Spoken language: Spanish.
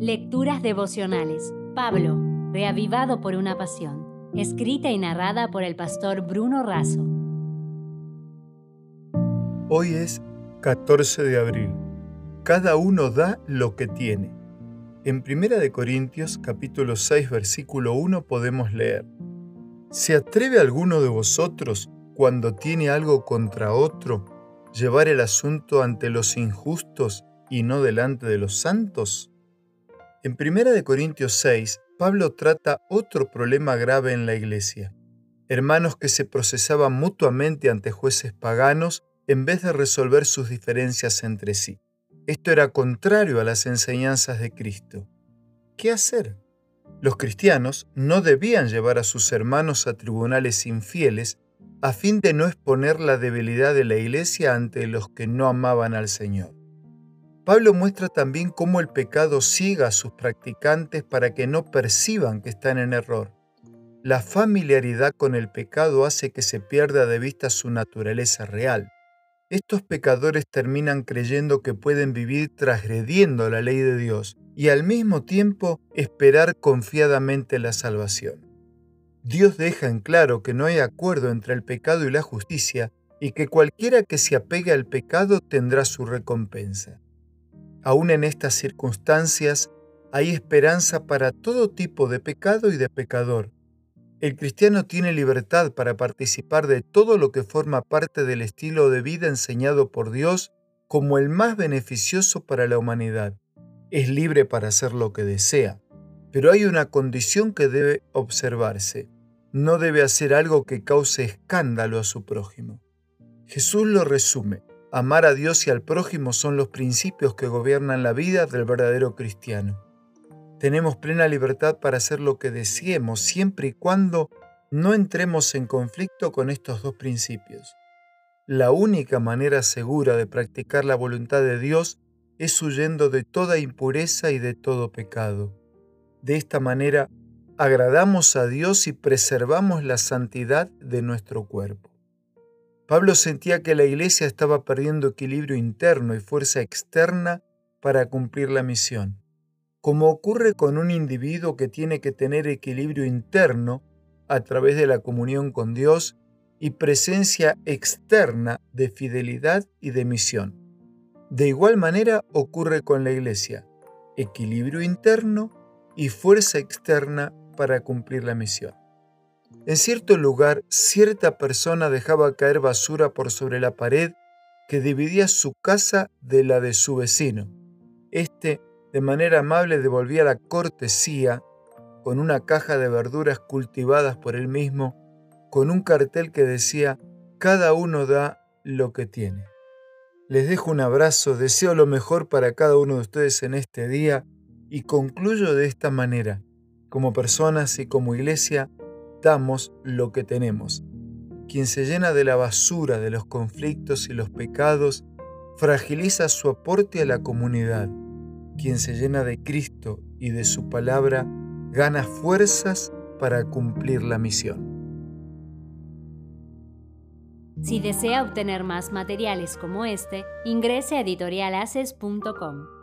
Lecturas devocionales. Pablo, reavivado por una pasión. Escrita y narrada por el pastor Bruno Razo. Hoy es 14 de abril. Cada uno da lo que tiene. En 1 de Corintios capítulo 6 versículo 1 podemos leer: ¿Se atreve alguno de vosotros cuando tiene algo contra otro llevar el asunto ante los injustos y no delante de los santos? En 1 Corintios 6, Pablo trata otro problema grave en la iglesia. Hermanos que se procesaban mutuamente ante jueces paganos en vez de resolver sus diferencias entre sí. Esto era contrario a las enseñanzas de Cristo. ¿Qué hacer? Los cristianos no debían llevar a sus hermanos a tribunales infieles a fin de no exponer la debilidad de la iglesia ante los que no amaban al Señor. Pablo muestra también cómo el pecado ciega a sus practicantes para que no perciban que están en error. La familiaridad con el pecado hace que se pierda de vista su naturaleza real. Estos pecadores terminan creyendo que pueden vivir transgrediendo la ley de Dios y al mismo tiempo esperar confiadamente la salvación. Dios deja en claro que no hay acuerdo entre el pecado y la justicia y que cualquiera que se apegue al pecado tendrá su recompensa. Aún en estas circunstancias hay esperanza para todo tipo de pecado y de pecador. El cristiano tiene libertad para participar de todo lo que forma parte del estilo de vida enseñado por Dios como el más beneficioso para la humanidad. Es libre para hacer lo que desea, pero hay una condición que debe observarse. No debe hacer algo que cause escándalo a su prójimo. Jesús lo resume. Amar a Dios y al prójimo son los principios que gobiernan la vida del verdadero cristiano. Tenemos plena libertad para hacer lo que deseemos siempre y cuando no entremos en conflicto con estos dos principios. La única manera segura de practicar la voluntad de Dios es huyendo de toda impureza y de todo pecado. De esta manera, agradamos a Dios y preservamos la santidad de nuestro cuerpo. Pablo sentía que la iglesia estaba perdiendo equilibrio interno y fuerza externa para cumplir la misión. Como ocurre con un individuo que tiene que tener equilibrio interno a través de la comunión con Dios y presencia externa de fidelidad y de misión. De igual manera ocurre con la iglesia, equilibrio interno y fuerza externa para cumplir la misión. En cierto lugar, cierta persona dejaba caer basura por sobre la pared que dividía su casa de la de su vecino. Este, de manera amable, devolvía la cortesía con una caja de verduras cultivadas por él mismo, con un cartel que decía, cada uno da lo que tiene. Les dejo un abrazo, deseo lo mejor para cada uno de ustedes en este día y concluyo de esta manera. Como personas y como iglesia, damos lo que tenemos. Quien se llena de la basura de los conflictos y los pecados, fragiliza su aporte a la comunidad. Quien se llena de Cristo y de su palabra, gana fuerzas para cumplir la misión. Si desea obtener más materiales como este, ingrese a editorialaces.com.